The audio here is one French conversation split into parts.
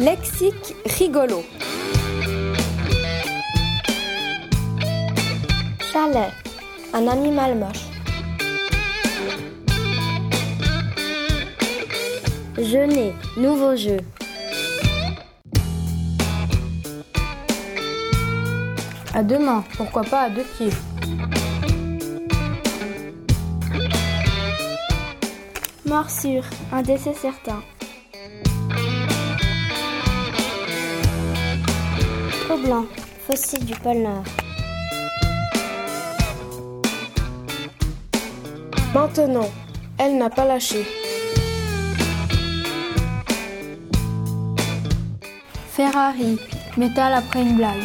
Lexique rigolo. Chalet, un animal moche. Jeûner, nouveau jeu. À deux mains, pourquoi pas à deux pieds. Morsure, un décès certain. Trop blanc, fossile du pôle Nord. Maintenant, elle n'a pas lâché. Ferrari, métal après une blague.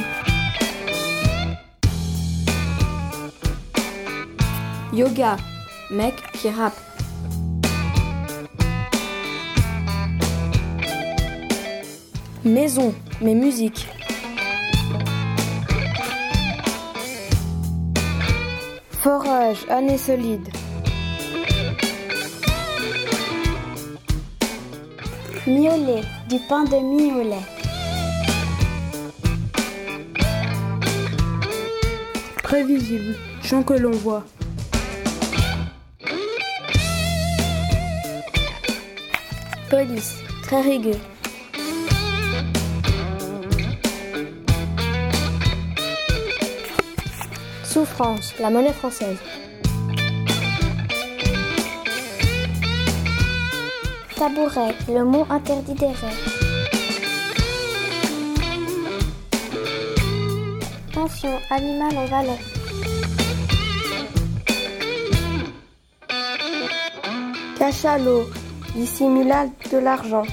Yoga, mec qui rappe. Maison, mais musique. Forage, année solide. Miolet, du pain de lait. Prévisible, chant que l'on voit. Police, très rigueux. Souffrance, la monnaie française. Tabouret, le mot interdit des rêves. Pension, animal en valais. Cachalot, dissimula de l'argent.